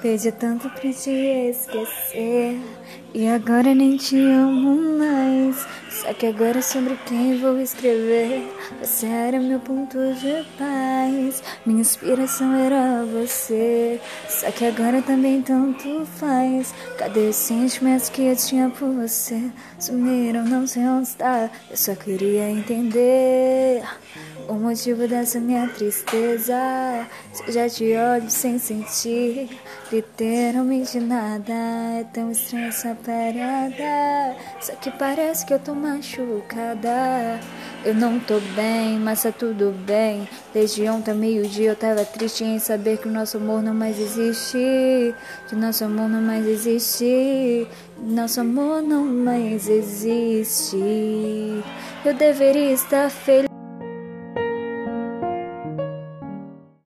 Pedi tanto pra te esquecer. E agora nem te amo mais. Só que agora sobre quem vou escrever. Você era meu ponto de paz. Minha inspiração era você. Só que agora também tanto faz. Cadê os sentimentos que eu tinha por você? Sumiram, não sei onde está. Eu só queria entender o motivo dessa minha tristeza. Já te olho sem sentir literalmente nada. É tão estranha essa parada. Só que parece que eu tô machucada. Eu não tô bem, mas tá tudo bem. Desde ontem, meio-dia, eu tava triste em saber que o nosso amor não mais existe. Que o nosso amor não mais existe. Nosso amor não mais existe. Eu deveria estar feliz.